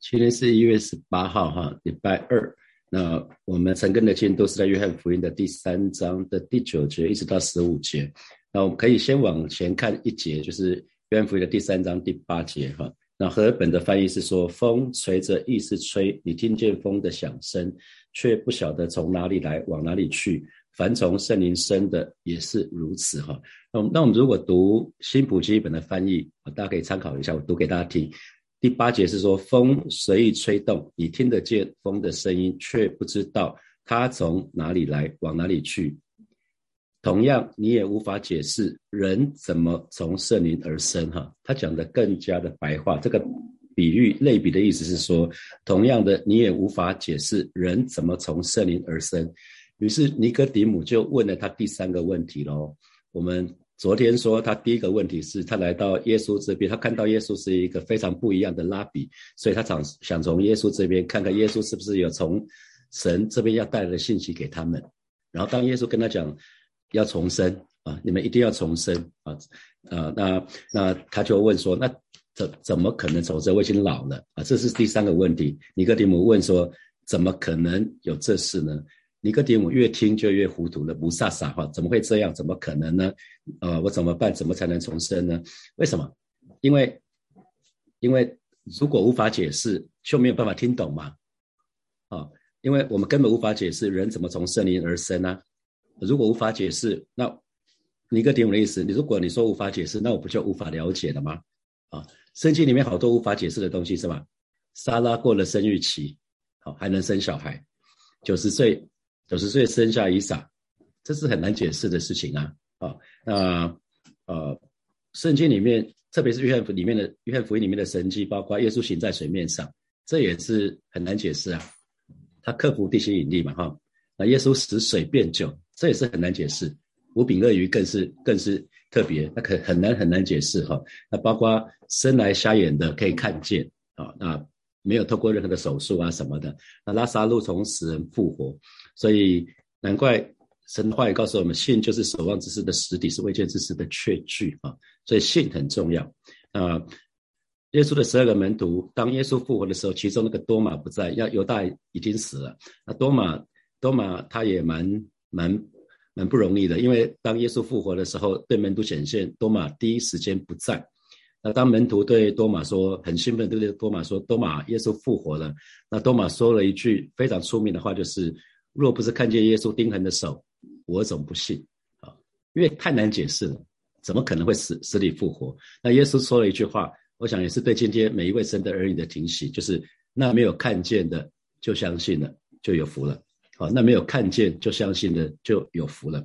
今天是一月十八号，哈，礼拜二。那我们陈根的经都是在约翰福音的第三章的第九节一直到十五节。那我们可以先往前看一节，就是约翰福音的第三章第八节，哈。那和本的翻译是说：风随着意思吹，你听见风的响声，却不晓得从哪里来，往哪里去。凡从圣灵生的也是如此，哈。那那我们如果读新普基本的翻译，大家可以参考一下，我读给大家听。第八节是说，风随意吹动，你听得见风的声音，却不知道它从哪里来，往哪里去。同样，你也无法解释人怎么从圣灵而生。哈，他讲的更加的白话，这个比喻类比的意思是说，同样的，你也无法解释人怎么从圣灵而生。于是尼哥底母就问了他第三个问题喽。我们。昨天说他第一个问题是他来到耶稣这边，他看到耶稣是一个非常不一样的拉比，所以他想想从耶稣这边看看耶稣是不是有从神这边要带来的信息给他们。然后当耶稣跟他讲要重生啊，你们一定要重生啊啊，那那他就问说，那怎怎么可能重生？我已经老了啊，这是第三个问题。尼哥底母问说，怎么可能有这事呢？尼哥底母越听就越糊涂了，不撒撒哈，怎么会这样？怎么可能呢？呃，我怎么办？怎么才能重生呢？为什么？因为，因为如果无法解释，就没有办法听懂嘛。啊，因为我们根本无法解释人怎么从圣灵而生呢？如果无法解释，那尼哥底母的意思，你如果你说无法解释，那我不就无法了解了吗？啊，圣经里面好多无法解释的东西是吧？莎拉过了生育期，好还能生小孩，九十岁。九十岁生下伊莎，这是很难解释的事情啊！啊，那呃，圣经里面，特别是约翰福里面的约翰福音里面的神迹，包括耶稣行在水面上，这也是很难解释啊。他克服地心引力嘛，哈，那耶稣使水变酒，这也是很难解释。五饼鳄鱼更是更是特别，那可很难很难解释哈。那包括生来瞎眼的可以看见啊，那没有透过任何的手术啊什么的，那拉萨路从死人复活。所以难怪神话也告诉我们，信就是守望之事的实底，是未见之事的确据啊。所以信很重要啊。耶稣的十二个门徒，当耶稣复活的时候，其中那个多马不在，要犹大已经死了。那多马多马他也蛮蛮蛮不容易的，因为当耶稣复活的时候，对门徒显现，多马第一时间不在。那当门徒对多马说很兴奋，对不对？多马说：“多马，耶稣复活了。”那多马说了一句非常出名的话，就是。若不是看见耶稣钉痕的手，我总不信啊！因为太难解释了，怎么可能会死死里复活？那耶稣说了一句话，我想也是对今天每一位神的儿女的提醒，就是那没有看见的就相信了，就有福了。好，那没有看见就相信的就有福了。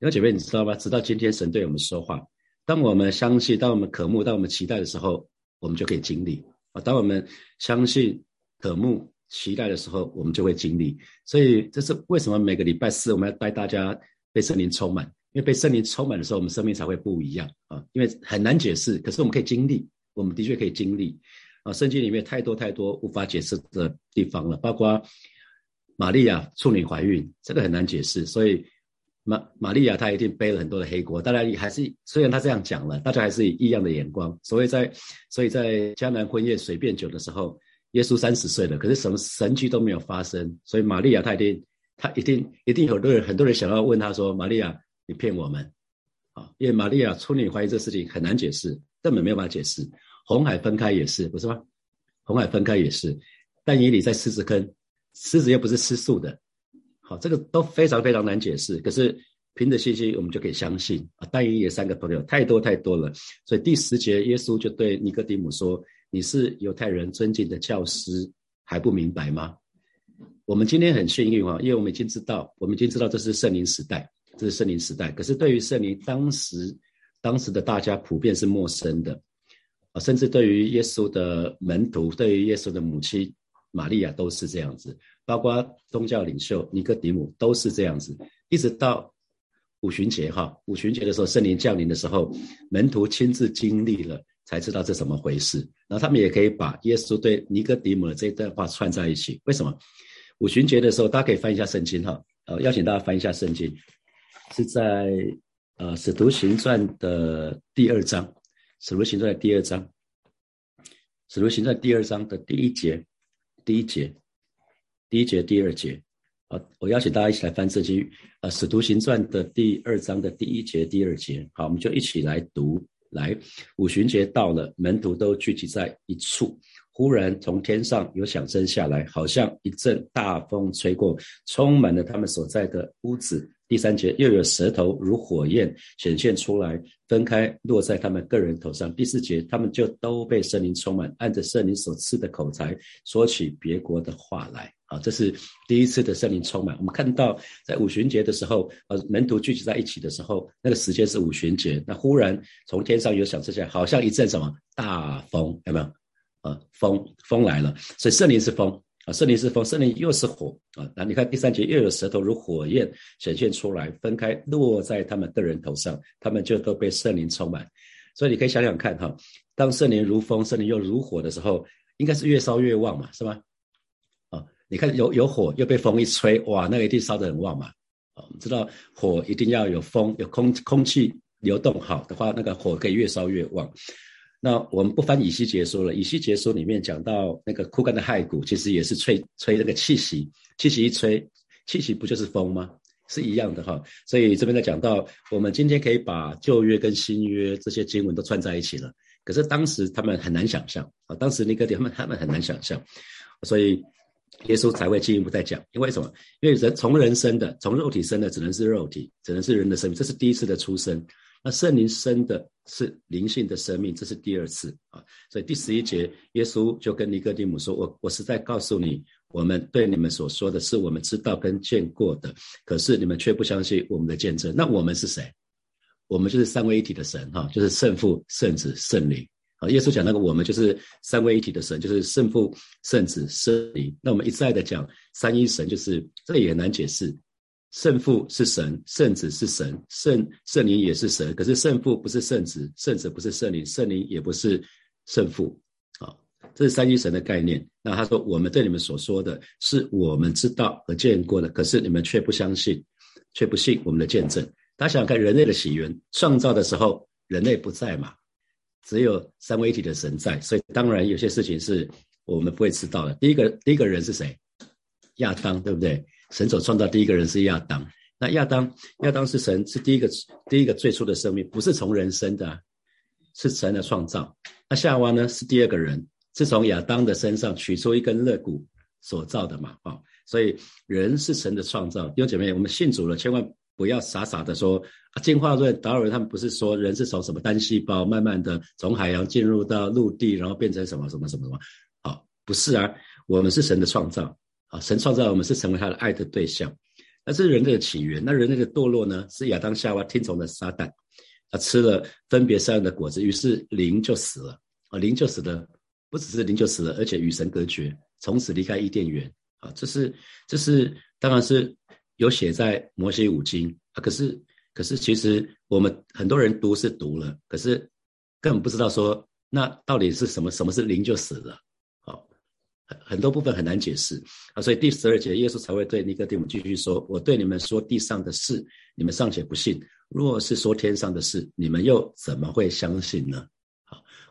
有姐妹，你知道吗？直到今天，神对我们说话，当我们相信，当我们渴慕，当我们期待的时候，我们就可以经历啊！当我们相信、渴慕。期待的时候，我们就会经历。所以这是为什么每个礼拜四我们要带大家被圣灵充满，因为被圣灵充满的时候，我们生命才会不一样啊！因为很难解释，可是我们可以经历，我们的确可以经历啊！圣经里面太多太多无法解释的地方了，包括玛利亚处女怀孕，这个很难解释。所以玛玛利亚她一定背了很多的黑锅。当然，还是虽然她这样讲了，大家还是以异样的眼光。所以在所以在江南婚宴水变酒的时候。耶稣三十岁了，可是什么神迹都没有发生，所以玛利亚她一定，她一定一定很多人很多人想要问她说：“玛利亚，你骗我们啊？”因为玛利亚处女怀疑这事情很难解释，根本没有办法解释。红海分开也是，不是吗？红海分开也是，但以理在狮子坑，狮子又不是吃素的，好，这个都非常非常难解释。可是凭着信心，我们就可以相信啊。但以理三个朋友太多太多了，所以第十节耶稣就对尼哥底母说。你是犹太人尊敬的教师，还不明白吗？我们今天很幸运啊，因为我们已经知道，我们已经知道这是圣灵时代，这是圣灵时代。可是对于圣灵，当时当时的大家普遍是陌生的啊，甚至对于耶稣的门徒，对于耶稣的母亲玛利亚都是这样子，包括宗教领袖尼哥底母都是这样子，一直到五旬节哈，五旬节的时候，圣灵降临的时候，门徒亲自经历了。才知道这怎么回事，然后他们也可以把耶稣对尼哥底母的这段话串在一起。为什么？五旬节的时候，大家可以翻一下圣经哈。呃，邀请大家翻一下圣经，是在呃《使徒行传》的第二章，《使徒行传》的第二章，《使徒行传第二章的第一节，第一节，第一节，第二节。好，我邀请大家一起来翻这经，呃，使徒行传的第二章的第一节、第二节。好，我们就一起来读。来，五旬节到了，门徒都聚集在一处。忽然从天上有响声下来，好像一阵大风吹过，充满了他们所在的屋子。第三节又有舌头如火焰显现出来，分开落在他们个人头上。第四节他们就都被圣灵充满，按着圣灵所赐的口才说起别国的话来。啊，这是第一次的圣灵充满。我们看到在五旬节的时候，呃，门徒聚集在一起的时候，那个时间是五旬节。那忽然从天上有响声下，好像一阵什么大风，有没有？啊，风风来了，所以圣灵是风。啊，圣灵是风，圣灵又是火啊！那你看第三节又有舌头如火焰显现出来，分开落在他们个人头上，他们就都被圣灵充满。所以你可以想想看哈，当圣灵如风，圣灵又如火的时候，应该是越烧越旺嘛，是吗？你看有有火又被风一吹，哇，那个一定烧得很旺嘛。啊，我们知道火一定要有风，有空空气流动好的话，那个火可以越烧越旺。那我们不翻以西结书了，以西结书里面讲到那个枯干的骸骨，其实也是吹吹那个气息，气息一吹，气息不就是风吗？是一样的哈。所以这边在讲到，我们今天可以把旧约跟新约这些经文都串在一起了。可是当时他们很难想象啊，当时那个他们他们很难想象，所以耶稣才会进一步再讲，因为什么？因为人从人生的，从肉体生的，只能是肉体，只能是人的生命，这是第一次的出生。那圣灵生的是灵性的生命，这是第二次啊。所以第十一节，耶稣就跟尼哥底母说：“我我是在告诉你，我们对你们所说的是我们知道跟见过的，可是你们却不相信我们的见证。那我们是谁？我们就是三位一体的神哈，就是圣父、圣子、圣灵啊。耶稣讲那个我们就是三位一体的神，就是圣父、圣子、圣灵。那我们一再的讲三一神，就是这个也难解释。”圣父是神，圣子是神，圣圣灵也是神。可是圣父不是圣子，圣子不是圣灵，圣灵也不是圣父。啊，这是三一神的概念。那他说，我们对你们所说的是我们知道和见过的，可是你们却不相信，却不信我们的见证。大家想想看，人类的起源，创造的时候人类不在嘛，只有三位一体的神在，所以当然有些事情是我们不会知道的。第一个第一个人是谁？亚当，对不对？神所创造第一个人是亚当，那亚当亚当是神是第一个第一个最初的生命，不是从人生的，是神的创造。那夏娃呢是第二个人，是从亚当的身上取出一根肋骨所造的嘛？啊，所以人是神的创造。弟兄姐妹，我们信主了，千万不要傻傻的说啊，进化论达尔文他们不是说人是从什么单细胞慢慢的从海洋进入到陆地，然后变成什么什么什么什么？好，不是啊，我们是神的创造。啊，神创造我们是成为他的爱的对象，那是人类的起源。那人类的堕落呢？是亚当夏娃听从了撒旦，他吃了分别善恶的果子，于是灵就死了。啊，灵就死了，不只是灵就死了，而且与神隔绝，从此离开伊甸园。啊，这是这是当然是有写在摩西五经啊。可是可是其实我们很多人读是读了，可是根本不知道说那到底是什么？什么是灵就死了？好很很多部分很难解释啊，所以第十二节耶稣才会对尼哥底母继续说：“我对你们说地上的事，你们尚且不信；若是说天上的事，你们又怎么会相信呢？”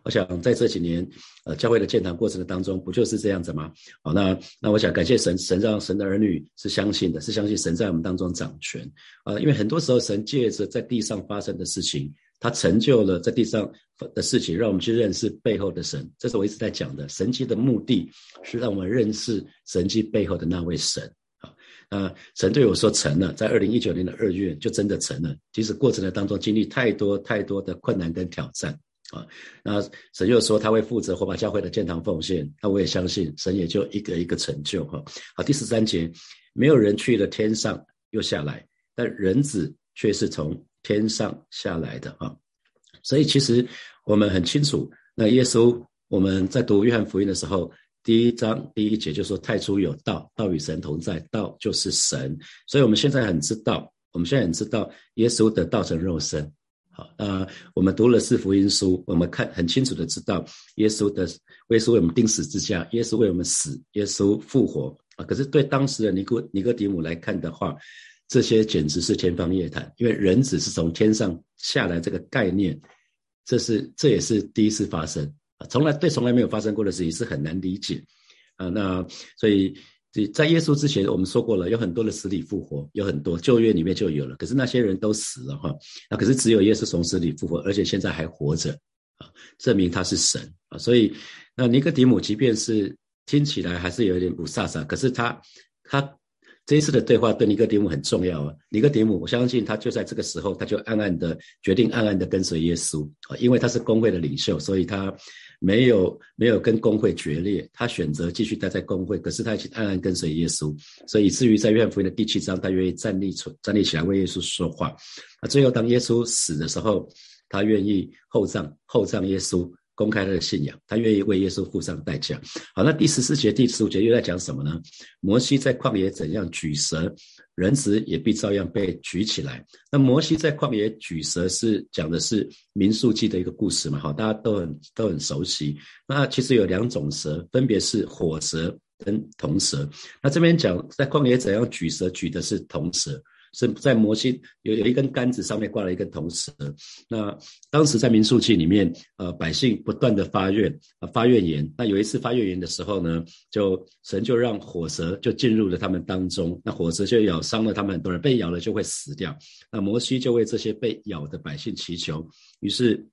我想在这几年呃教会的建堂过程的当中，不就是这样子吗？好，那那我想感谢神，神让神的儿女是相信的，是相信神在我们当中掌权啊，因为很多时候神借着在地上发生的事情。他成就了在地上的事情，让我们去认识背后的神。这是我一直在讲的，神迹的目的是让我们认识神迹背后的那位神。啊，那神对我说成了，在二零一九年的二月就真的成了。即使过程的当中经历太多太多的困难跟挑战，啊，那神又说他会负责火把教会的建堂奉献，那我也相信神也就一个一个成就。哈，好，第十三节，没有人去了天上又下来，但人子却是从。天上下来的啊，所以其实我们很清楚，那耶稣我们在读约翰福音的时候，第一章第一节就说太初有道，道与神同在，道就是神。所以我们现在很知道，我们现在很知道耶稣的道成肉身。好，那我们读了四福音书，我们看很清楚的知道，耶稣的耶稣为我们钉死之下，耶稣为我们死，耶稣复活啊。可是对当时的尼古尼哥底母来看的话，这些简直是天方夜谭，因为人子是从天上下来这个概念，这是这也是第一次发生啊从来对从来没有发生过的事情是很难理解啊。那所以在耶稣之前，我们说过了，有很多的死里复活，有很多旧约里面就有了。可是那些人都死了哈，那可是只有耶稣从死里复活，而且现在还活着啊，证明他是神啊。所以那尼哥底母即便是听起来还是有一点不飒飒，可是他他。这一次的对话对尼哥底母很重要啊！尼哥底母，我相信他就在这个时候，他就暗暗的决定，暗暗的跟随耶稣啊，因为他是工会的领袖，所以他没有没有跟工会决裂，他选择继续待在工会，可是他已经暗暗跟随耶稣，所以以至于在约翰福音的第七章，他愿意站立出站立起来为耶稣说话。那最后当耶稣死的时候，他愿意厚葬厚葬耶稣。公开他的信仰，他愿意为耶稣付上代价。好，那第十四节、第十五节又在讲什么呢？摩西在旷野怎样举蛇，人子也必照样被举起来。那摩西在旷野举蛇是讲的是民数记的一个故事嘛？好，大家都很都很熟悉。那其实有两种蛇，分别是火蛇跟铜蛇。那这边讲在旷野怎样举蛇，举的是铜蛇。是在摩西有有一根杆子上面挂了一根铜蛇。那当时在民数记里面，呃，百姓不断的发愿啊，发愿言。那有一次发愿言的时候呢，就神就让火蛇就进入了他们当中，那火蛇就咬伤了他们很多人，被咬了就会死掉。那摩西就为这些被咬的百姓祈求，于是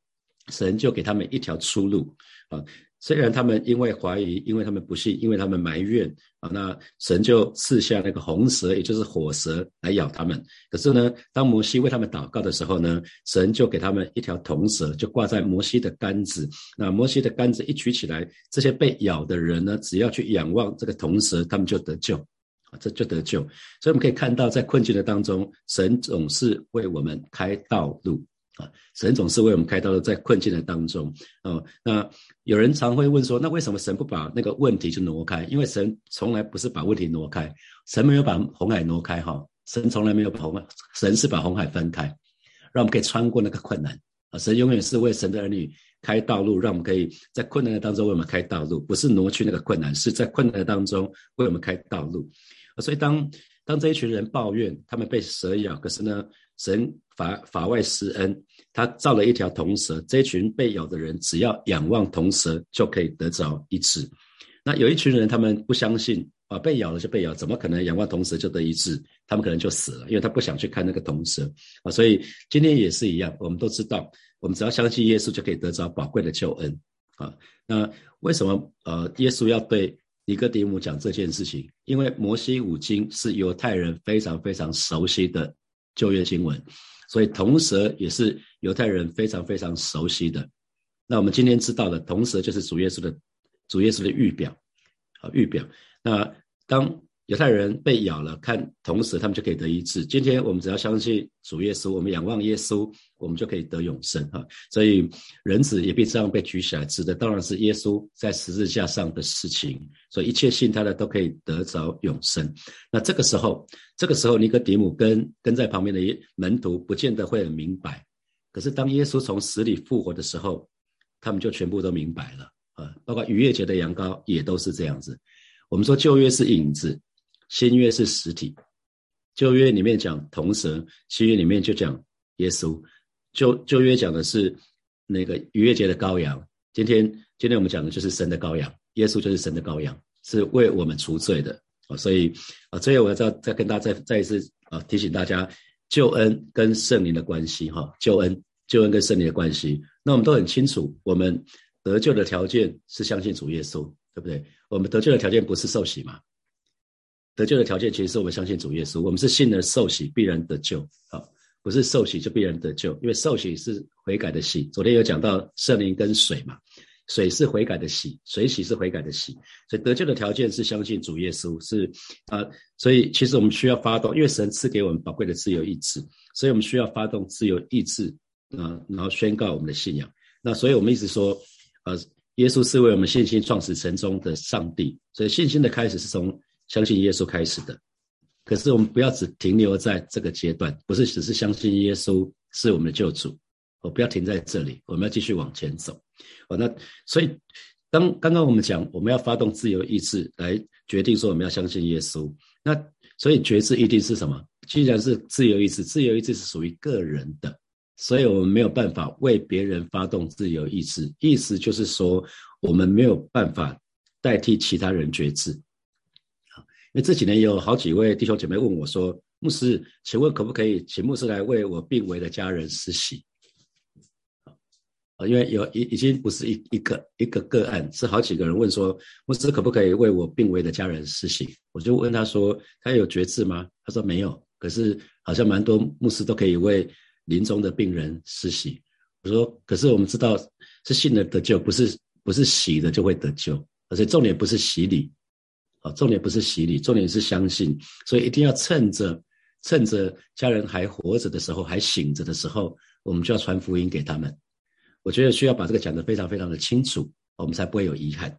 神就给他们一条出路啊。虽然他们因为怀疑，因为他们不信，因为他们埋怨啊，那神就赐下那个红蛇，也就是火蛇来咬他们。可是呢，当摩西为他们祷告的时候呢，神就给他们一条铜蛇，就挂在摩西的杆子。那摩西的杆子一举起来，这些被咬的人呢，只要去仰望这个铜蛇，他们就得救啊，这就得救。所以我们可以看到，在困境的当中，神总是为我们开道路。啊，神总是为我们开道路，在困境的当中，哦，那有人常会问说，那为什么神不把那个问题就挪开？因为神从来不是把问题挪开，神没有把红海挪开，哈，神从来没有把红海，神是把红海分开，让我们可以穿过那个困难。啊，神永远是为神的儿女开道路，让我们可以在困难的当中为我们开道路，不是挪去那个困难，是在困难的当中为我们开道路。所以当当这一群人抱怨他们被蛇咬，可是呢？神法法外施恩，他造了一条铜蛇，这一群被咬的人只要仰望铜蛇就可以得着医治。那有一群人，他们不相信啊，被咬了就被咬，怎么可能仰望铜蛇就得医治？他们可能就死了，因为他不想去看那个铜蛇啊。所以今天也是一样，我们都知道，我们只要相信耶稣就可以得着宝贵的救恩啊。那为什么呃，耶稣要对尼哥底母讲这件事情？因为摩西五经是犹太人非常非常熟悉的。旧约经文，所以铜蛇也是犹太人非常非常熟悉的。那我们今天知道的铜蛇就是主耶稣的主耶稣的预表，啊预表。那当犹太人被咬了，看同时他们就可以得医治。今天我们只要相信主耶稣，我们仰望耶稣，我们就可以得永生哈。所以人子也必这样被举起来，指的当然是耶稣在十字架上的事情。所以一切信他的都可以得着永生。那这个时候，这个时候尼哥底母跟跟在旁边的门徒不见得会很明白。可是当耶稣从死里复活的时候，他们就全部都明白了啊。包括逾越节的羊羔也都是这样子。我们说旧约是影子。新约是实体，旧约里面讲铜蛇，新约里面就讲耶稣。旧旧约讲的是那个逾越节的羔羊，今天今天我们讲的就是神的羔羊，耶稣就是神的羔羊，是为我们除罪的啊。所以啊，最后我要再再跟大家再再一次啊提醒大家，救恩跟圣灵的关系哈，救恩救恩跟圣灵的关系。那我们都很清楚，我们得救的条件是相信主耶稣，对不对？我们得救的条件不是受洗嘛？得救的条件其实是我们相信主耶稣，我们是信了受洗必然得救，好，不是受洗就必然得救，因为受洗是悔改的洗。昨天有讲到圣灵跟水嘛，水是悔改的洗，水洗是悔改的洗，所以得救的条件是相信主耶稣，是啊，所以其实我们需要发动，因为神赐给我们宝贵的自由意志，所以我们需要发动自由意志啊，然后宣告我们的信仰。那所以我们一直说，呃，耶稣是为我们信心创始成终的上帝，所以信心的开始是从。相信耶稣开始的，可是我们不要只停留在这个阶段，不是只是相信耶稣是我们的救主，我不要停在这里，我们要继续往前走。哦，那所以当刚刚我们讲，我们要发动自由意志来决定说我们要相信耶稣，那所以决志一定是什么？既然是自由意志，自由意志是属于个人的，所以我们没有办法为别人发动自由意志。意思就是说，我们没有办法代替其他人决志。因为这几年有好几位弟兄姐妹问我说：“牧师，请问可不可以请牧师来为我病危的家人施洗？”啊，因为有已已经不是一一个一个个案，是好几个人问说：“牧师可不可以为我病危的家人施洗？”我就问他说：“他有觉志吗？”他说：“没有。”可是好像蛮多牧师都可以为临终的病人施洗。我说：“可是我们知道是信了得救，不是不是洗的就会得救，而且重点不是洗礼，啊，重点不是洗礼，重点是相信。所以一定要趁着趁着家人还活着的时候，还醒着的时候，我们就要传福音给他们。”我觉得需要把这个讲得非常非常的清楚，我们才不会有遗憾。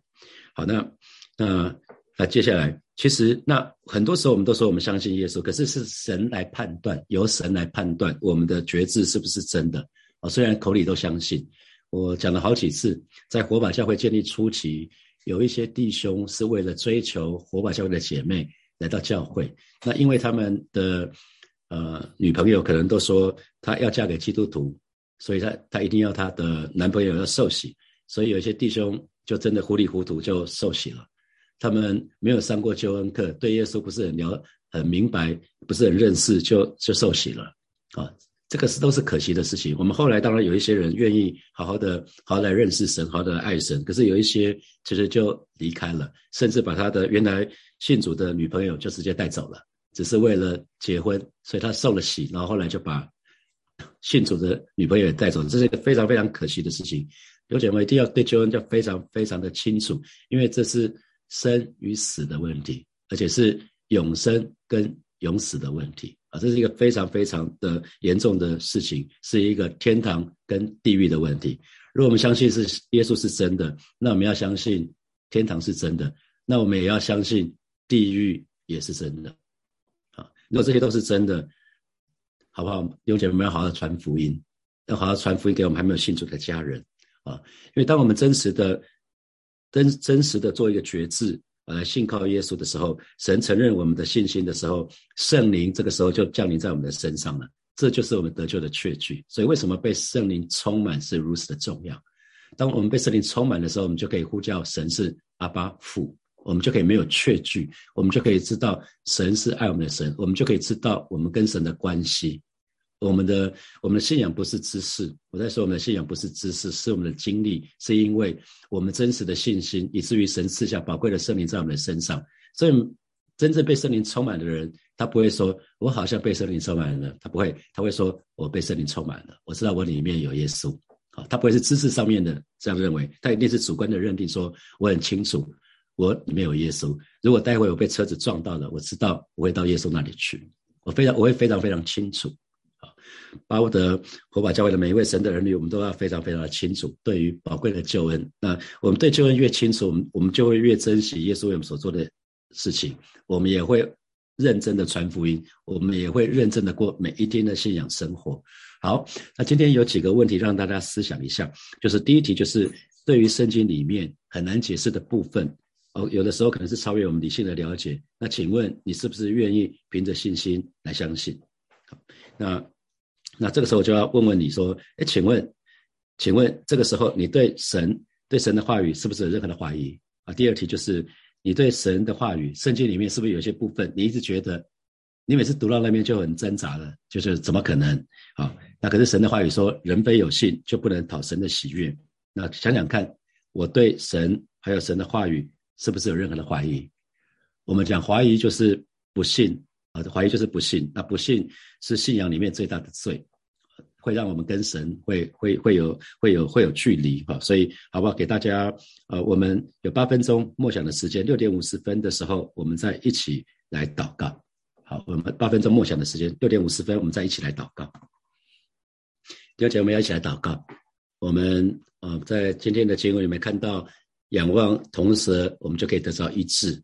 好，那那那接下来，其实那很多时候我们都说我们相信耶稣，可是是神来判断，由神来判断我们的觉志是不是真的啊？虽然口里都相信，我讲了好几次，在火把教会建立初期，有一些弟兄是为了追求火把教会的姐妹来到教会，那因为他们的呃女朋友可能都说她要嫁给基督徒。所以，她她一定要她的男朋友要受洗，所以有一些弟兄就真的糊里糊涂就受洗了。他们没有上过救恩课，对耶稣不是很了很明白，不是很认识，就就受洗了。啊，这个是都是可惜的事情。我们后来当然有一些人愿意好好的好好来认识神，好好的爱神，可是有一些其实就离开了，甚至把他的原来信主的女朋友就直接带走了，只是为了结婚，所以他受了洗，然后后来就把。信主的女朋友也带走了，这是一个非常非常可惜的事情。有姐妹一定要对救恩要非常非常的清楚，因为这是生与死的问题，而且是永生跟永死的问题啊！这是一个非常非常的严重的事情，是一个天堂跟地狱的问题。如果我们相信是耶稣是真的，那我们要相信天堂是真的，那我们也要相信地狱也是真的啊！如果这些都是真的。好不好？弟兄姐妹们要好好传福音，要好好传福音给我们还没有信主的家人啊！因为当我们真实的、真真实的做一个决志，呃，信靠耶稣的时候，神承认我们的信心的时候，圣灵这个时候就降临在我们的身上了。这就是我们得救的确据。所以，为什么被圣灵充满是如此的重要？当我们被圣灵充满的时候，我们就可以呼叫神是阿巴父，我们就可以没有确据，我们就可以知道神是爱我们的神，我们就可以知道我们跟神的关系。我们的我们的信仰不是知识，我在说我们的信仰不是知识，是我们的经历，是因为我们真实的信心，以至于神赐下宝贵的圣灵在我们的身上。所以，真正被圣灵充满的人，他不会说“我好像被圣灵充满了”，他不会，他会说“我被圣灵充满了”，我知道我里面有耶稣。好，他不会是知识上面的这样认为，他一定是主观的认定，说我很清楚我里面有耶稣。如果待会我被车子撞到了，我知道我会到耶稣那里去，我非常我会非常非常清楚。巴不得火把教会的每一位神的儿女，我们都要非常非常的清楚，对于宝贵的救恩。那我们对救恩越清楚，我们我们就会越珍惜耶稣为我们所做的事情。我们也会认真的传福音，我们也会认真的过每一天的信仰生活。好，那今天有几个问题让大家思想一下，就是第一题就是对于圣经里面很难解释的部分，哦，有的时候可能是超越我们理性的了解。那请问你是不是愿意凭着信心来相信？好，那。那这个时候就要问问你说，哎，请问，请问这个时候你对神对神的话语是不是有任何的怀疑啊？第二题就是你对神的话语，圣经里面是不是有些部分你一直觉得，你每次读到那边就很挣扎了，就是怎么可能啊？那可是神的话语说，人非有信就不能讨神的喜悦。那想想看，我对神还有神的话语是不是有任何的怀疑？我们讲怀疑就是不信啊，怀疑就是不信。那不信是信仰里面最大的罪。会让我们跟神会会会有会有会有距离哈，所以好不好？给大家呃，我们有八分钟默想的时间，六点五十分的时候，我们再一起来祷告。好，我们八分钟默想的时间，六点五十分，我们再一起来祷告。第二节我们要一起来祷告。我们呃，在今天的经文里面看到仰望，同时我们就可以得到医治，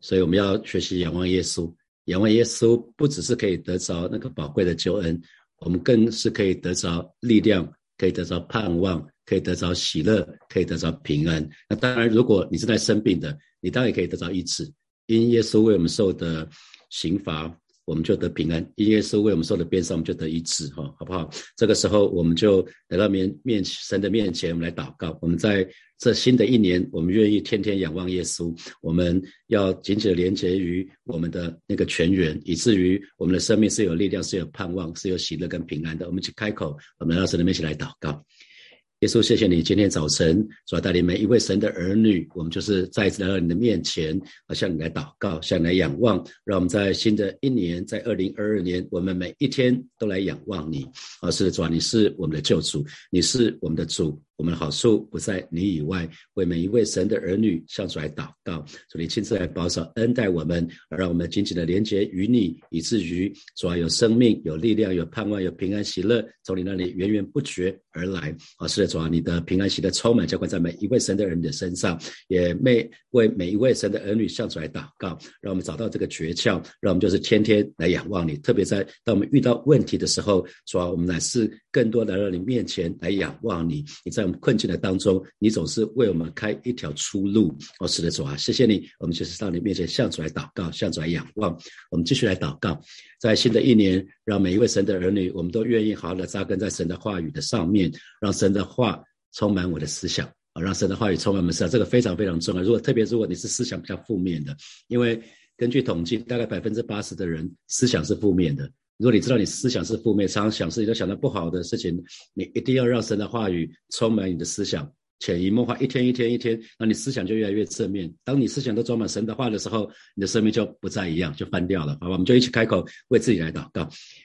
所以我们要学习仰望耶稣。仰望耶稣不只是可以得着那个宝贵的救恩。我们更是可以得着力量，可以得着盼望，可以得着喜乐，可以得着平安。那当然，如果你是在生病的，你当然也可以得着医治。因耶稣为我们受的刑罚，我们就得平安；因耶稣为我们受的鞭伤，我们就得医治，哈，好不好？这个时候，我们就来到面面神的面前，我们来祷告。我们在这新的一年，我们愿意天天仰望耶稣，我们要紧紧的连接于我们的那个泉源，以至于我们的生命是有力量、是有盼望、是有喜乐跟平安的。我们去开口，我们来到神的面前来祷告。耶稣，谢谢你今天早晨主要带领每一位神的儿女，我们就是再一次来到你的面前，啊，向你来祷告，向你来仰望，让我们在新的一年，在二零二二年，我们每一天都来仰望你，啊，是主啊，你是我们的救主，你是我们的主。我们的好处不在你以外，为每一位神的儿女向主来祷告，主你亲自来保守恩待我们，让我们紧紧的连接于你，以至于主要有生命、有力量、有盼望、有平安喜乐，从你那里源源不绝而来。啊，是的，主啊，你的平安喜乐充满浇灌在每一位神的儿女的身上，也每为每一位神的儿女向主来祷告，让我们找到这个诀窍，让我们就是天天来仰望你。特别在当我们遇到问题的时候，主啊，我们乃是更多来到你面前来仰望你。你在我们困境的当中，你总是为我们开一条出路。哦，是的，主啊，谢谢你。我们就是到你面前向主来祷告，向主来仰望。我们继续来祷告，在新的一年，让每一位神的儿女，我们都愿意好好的扎根在神的话语的上面，让神的话充满我的思想啊，让神的话语充满我们思想。这个非常非常重要。如果特别如果你是思想比较负面的，因为根据统计，大概百分之八十的人思想是负面的。如果你知道你思想是负面，常常想事情都想到不好的事情，你一定要让神的话语充满你的思想。潜移默化，一天一天一天，那你思想就越来越正面。当你思想都装满神的话的时候，你的生命就不再一样，就翻掉了。好吧，我们就一起开口为自己来祷告。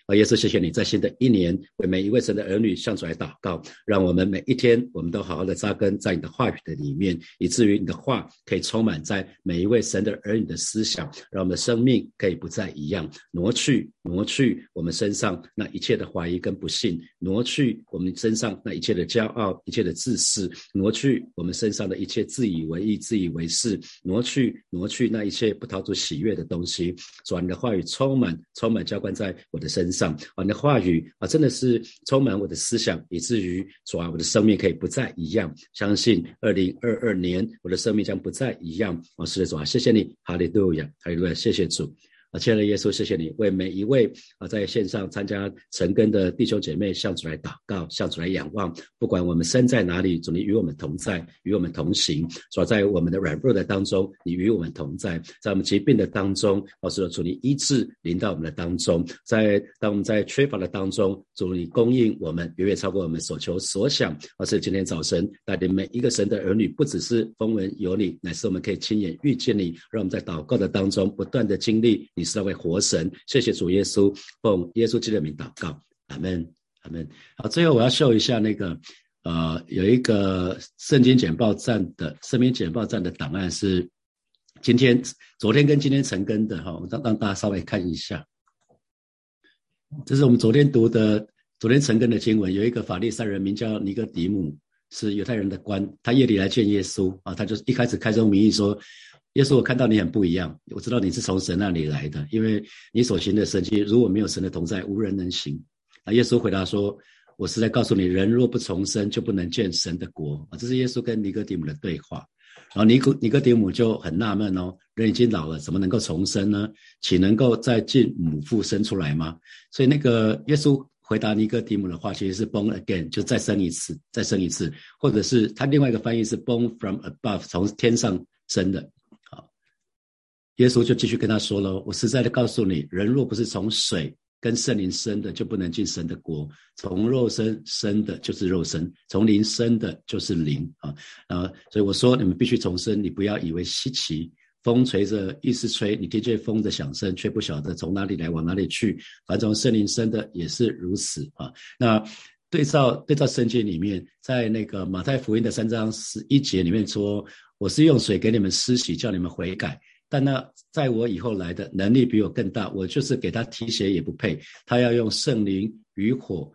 啊，耶稣，谢谢你在新的一年为每一位神的儿女向主来祷告，让我们每一天我们都好好的扎根在你的话语的里面，以至于你的话可以充满在每一位神的儿女的思想，让我们的生命可以不再一样，挪去挪去我们身上那一切的怀疑跟不幸，挪去我们身上那一切的骄傲、一切的自私。挪去我们身上的一切自以为意、自以为是，挪去挪去那一切不讨主喜悦的东西。主啊，你的话语充满充满浇灌在我的身上啊，你的话语啊，真的是充满我的思想，以至于主啊，我的生命可以不再一样。相信二零二二年我的生命将不再一样。啊，是的，主啊，谢谢你，哈利路亚，哈利路亚，谢谢主。啊，亲爱的耶稣，谢谢你为每一位啊在线上参加晨更的弟兄姐妹向主来祷告，向主来仰望。不管我们身在哪里，主你与我们同在，与我们同行。主在我们的软弱的当中，你与我们同在；在我们疾病的当中，或，是主你医治临到我们的当中。在当我们在缺乏的当中，主你供应我们远远超过我们所求所想。而是今天早晨带领每一个神的儿女，不只是风闻有你，乃是我们可以亲眼遇见你，让我们在祷告的当中不断的经历。你是那位活神，谢谢主耶稣，奉耶稣基督的名祷告，阿门，阿门。好，最后我要秀一下那个，呃，有一个圣经简报站的圣经简报站的档案是今天、昨天跟今天成根的哈，我让让大家稍微看一下。这是我们昨天读的，昨天成根的经文，有一个法利赛人名叫尼哥底母，是犹太人的官，他夜里来见耶稣啊，他就一开始开宗明义说。耶稣，我看到你很不一样，我知道你是从神那里来的，因为你所行的神迹，如果没有神的同在，无人能行。啊，耶稣回答说：“我是在告诉你，人若不重生，就不能见神的国。”啊，这是耶稣跟尼哥底母的对话。然后尼哥尼哥底母就很纳闷哦，人已经老了，怎么能够重生呢？岂能够再进母腹生出来吗？所以那个耶稣回答尼哥底母的话，其实是 “born again”，就再生一次，再生一次，或者是他另外一个翻译是 “born from above”，从天上生的。耶稣就继续跟他说了：“我实在的告诉你，人若不是从水跟圣灵生的，就不能进神的国。从肉身生的，就是肉身；从灵生的，就是灵。啊啊！所以我说，你们必须重生。你不要以为稀奇，风吹着意思吹，你听见风的响声，却不晓得从哪里来，往哪里去。凡从圣灵生的，也是如此。啊，那对照对照圣经里面，在那个马太福音的三章十一节里面说：我是用水给你们施洗，叫你们悔改。”但那在我以后来的能力比我更大，我就是给他提鞋也不配。他要用圣灵与火，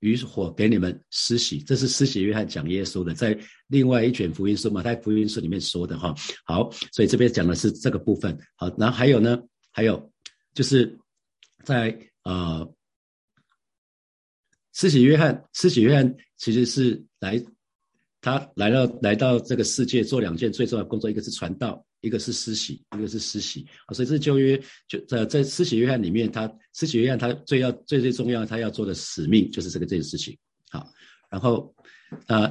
与火给你们施洗。这是施洗约翰讲耶稣的，在另外一卷福音书马太福音书里面说的哈。好，所以这边讲的是这个部分。好，然后还有呢，还有就是在呃，施洗约翰，施洗约翰其实是来他来到来到这个世界做两件最重要的工作，一个是传道，一个是施洗，一个是施洗啊。所以这旧约就在在施洗约翰里面，他施洗约翰他最要最最重要他要做的使命就是这个这件事情。好，然后呃，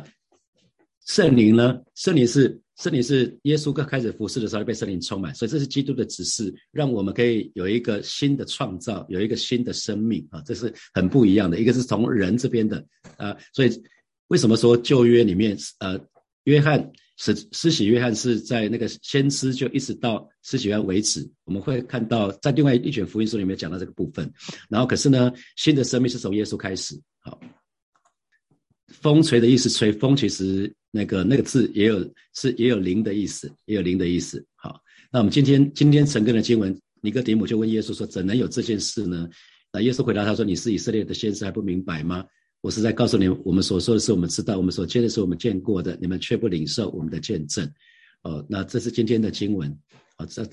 圣灵呢，圣灵是圣灵是耶稣刚开始服侍的时候被圣灵充满，所以这是基督的指示，让我们可以有一个新的创造，有一个新的生命啊，这是很不一样的。一个是从人这边的啊，所以。为什么说旧约里面，呃，约翰施施洗约翰是在那个先知就一直到施洗约翰为止？我们会看到在另外一卷福音书里面讲到这个部分。然后可是呢，新的生命是从耶稣开始。好，风吹的意思，吹风其实那个那个字也有是也有灵的意思，也有灵的意思。好，那我们今天今天成根的经文，尼哥底母就问耶稣说：怎能有这件事呢？那耶稣回答他说：你是以色列的先知还不明白吗？我是在告诉你，我们所说的是我们知道，我们所见的是我们见过的，你们却不领受我们的见证。哦，那这是今天的经文。哦，这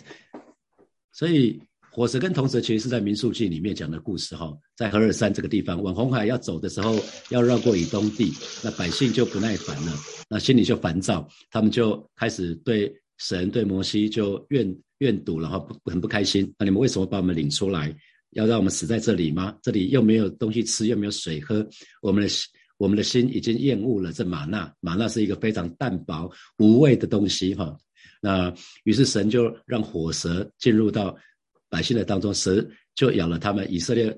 所以火蛇跟铜蛇其实是在民数记里面讲的故事。哈，在何尔山这个地方，往红海要走的时候，要绕过以东地，那百姓就不耐烦了，那心里就烦躁，他们就开始对神、对摩西就怨怨堵，然后不很不开心。那你们为什么把我们领出来？要让我们死在这里吗？这里又没有东西吃，又没有水喝，我们的我们的心已经厌恶了这玛纳。玛纳是一个非常淡薄无味的东西，哈。那于是神就让火蛇进入到百姓的当中，蛇就咬了他们。以色列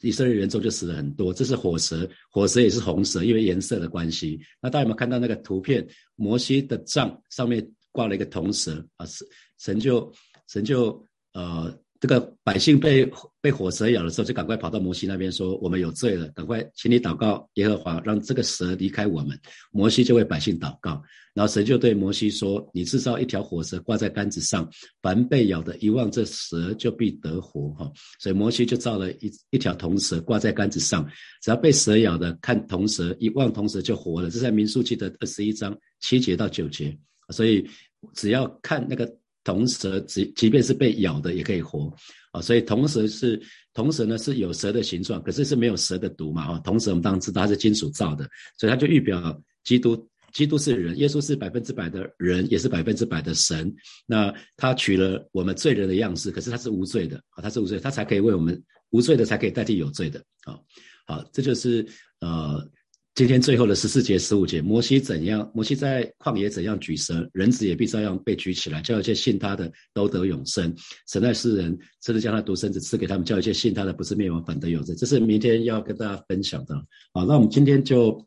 以色列人中就死了很多。这是火蛇，火蛇也是红蛇，因为颜色的关系。那大家有没有看到那个图片？摩西的杖上面挂了一个铜蛇啊，神神就神就呃。这个百姓被被火蛇咬的时候，就赶快跑到摩西那边说：“我们有罪了，赶快请你祷告耶和华，让这个蛇离开我们。”摩西就为百姓祷告，然后神就对摩西说：“你制造一条火蛇挂在杆子上，凡被咬的，一望这蛇就必得活。”哈，所以摩西就造了一一条铜蛇挂在杆子上，只要被蛇咬的，看铜蛇一望铜蛇就活了。这在民数记的二十一章七节到九节，所以只要看那个。铜蛇即即便是被咬的也可以活啊，所以铜蛇是铜蛇呢是有蛇的形状，可是是没有蛇的毒嘛啊。铜蛇我们当然知道它是金属造的，所以它就预表基督，基督是人，耶稣是百分之百的人，也是百分之百的神。那他取了我们罪人的样式，可是他是无罪的啊，他是无罪，他才可以为我们无罪的才可以代替有罪的啊。好，这就是呃。今天最后的十四节、十五节，摩西怎样？摩西在旷野怎样举蛇，人子也必照样被举起来，叫一切信他的都得永生。神爱世人，甚至将他独生子赐给他们，叫一切信他的不是灭亡，反得永生。这是明天要跟大家分享的。好，那我们今天就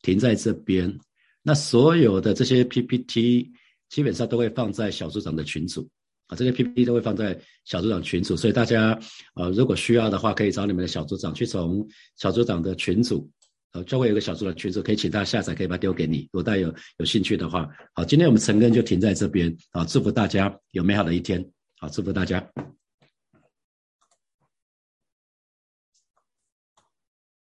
停在这边。那所有的这些 PPT 基本上都会放在小组长的群组啊，这些 PPT 都会放在小组长群组，所以大家呃如果需要的话，可以找你们的小组长去从小组长的群组。呃，就会有个小组的群组，可以请大家下载，可以把它丢给你。如果大家有有兴趣的话，好，今天我们陈更就停在这边，好，祝福大家有美好的一天，好，祝福大家。